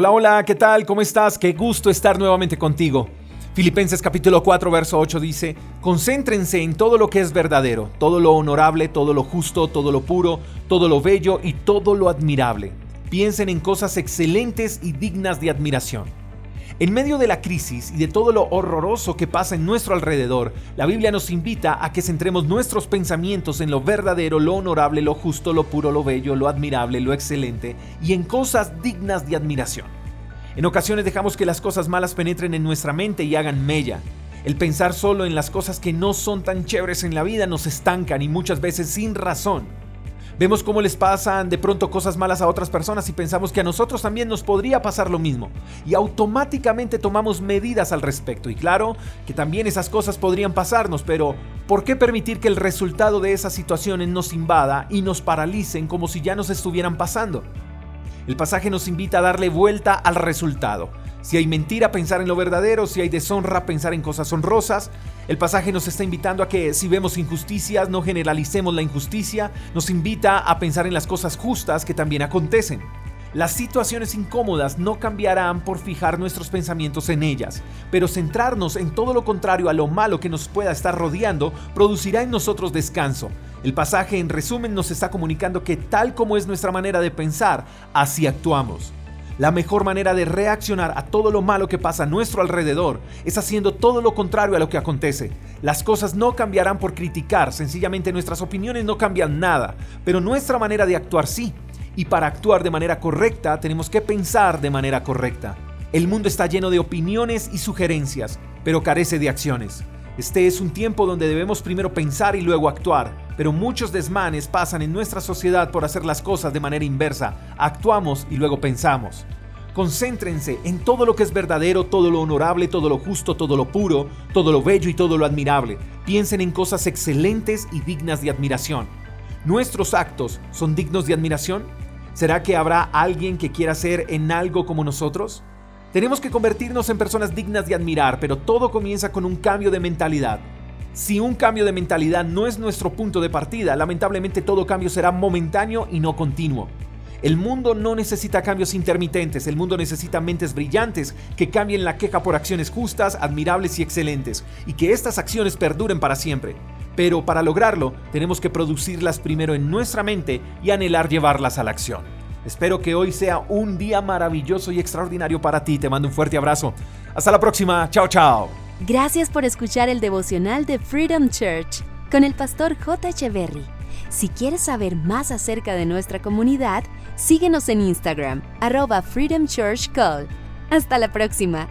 Hola, hola, ¿qué tal? ¿Cómo estás? Qué gusto estar nuevamente contigo. Filipenses capítulo 4, verso 8 dice, Concéntrense en todo lo que es verdadero, todo lo honorable, todo lo justo, todo lo puro, todo lo bello y todo lo admirable. Piensen en cosas excelentes y dignas de admiración. En medio de la crisis y de todo lo horroroso que pasa en nuestro alrededor, la Biblia nos invita a que centremos nuestros pensamientos en lo verdadero, lo honorable, lo justo, lo puro, lo bello, lo admirable, lo excelente y en cosas dignas de admiración. En ocasiones dejamos que las cosas malas penetren en nuestra mente y hagan mella. El pensar solo en las cosas que no son tan chéveres en la vida nos estancan y muchas veces sin razón. Vemos cómo les pasan de pronto cosas malas a otras personas y pensamos que a nosotros también nos podría pasar lo mismo. Y automáticamente tomamos medidas al respecto. Y claro, que también esas cosas podrían pasarnos, pero ¿por qué permitir que el resultado de esas situaciones nos invada y nos paralicen como si ya nos estuvieran pasando? El pasaje nos invita a darle vuelta al resultado. Si hay mentira, pensar en lo verdadero, si hay deshonra, pensar en cosas honrosas. El pasaje nos está invitando a que si vemos injusticias, no generalicemos la injusticia, nos invita a pensar en las cosas justas que también acontecen. Las situaciones incómodas no cambiarán por fijar nuestros pensamientos en ellas, pero centrarnos en todo lo contrario a lo malo que nos pueda estar rodeando producirá en nosotros descanso. El pasaje en resumen nos está comunicando que tal como es nuestra manera de pensar, así actuamos. La mejor manera de reaccionar a todo lo malo que pasa a nuestro alrededor es haciendo todo lo contrario a lo que acontece. Las cosas no cambiarán por criticar, sencillamente nuestras opiniones no cambian nada, pero nuestra manera de actuar sí. Y para actuar de manera correcta tenemos que pensar de manera correcta. El mundo está lleno de opiniones y sugerencias, pero carece de acciones. Este es un tiempo donde debemos primero pensar y luego actuar, pero muchos desmanes pasan en nuestra sociedad por hacer las cosas de manera inversa. Actuamos y luego pensamos. Concéntrense en todo lo que es verdadero, todo lo honorable, todo lo justo, todo lo puro, todo lo bello y todo lo admirable. Piensen en cosas excelentes y dignas de admiración. ¿Nuestros actos son dignos de admiración? ¿Será que habrá alguien que quiera ser en algo como nosotros? Tenemos que convertirnos en personas dignas de admirar, pero todo comienza con un cambio de mentalidad. Si un cambio de mentalidad no es nuestro punto de partida, lamentablemente todo cambio será momentáneo y no continuo. El mundo no necesita cambios intermitentes, el mundo necesita mentes brillantes que cambien la queja por acciones justas, admirables y excelentes, y que estas acciones perduren para siempre. Pero para lograrlo, tenemos que producirlas primero en nuestra mente y anhelar llevarlas a la acción. Espero que hoy sea un día maravilloso y extraordinario para ti. Te mando un fuerte abrazo. Hasta la próxima. Chao, chao. Gracias por escuchar el devocional de Freedom Church con el pastor J. Echeverry. Si quieres saber más acerca de nuestra comunidad, síguenos en Instagram, arroba Freedom Church Call. Hasta la próxima.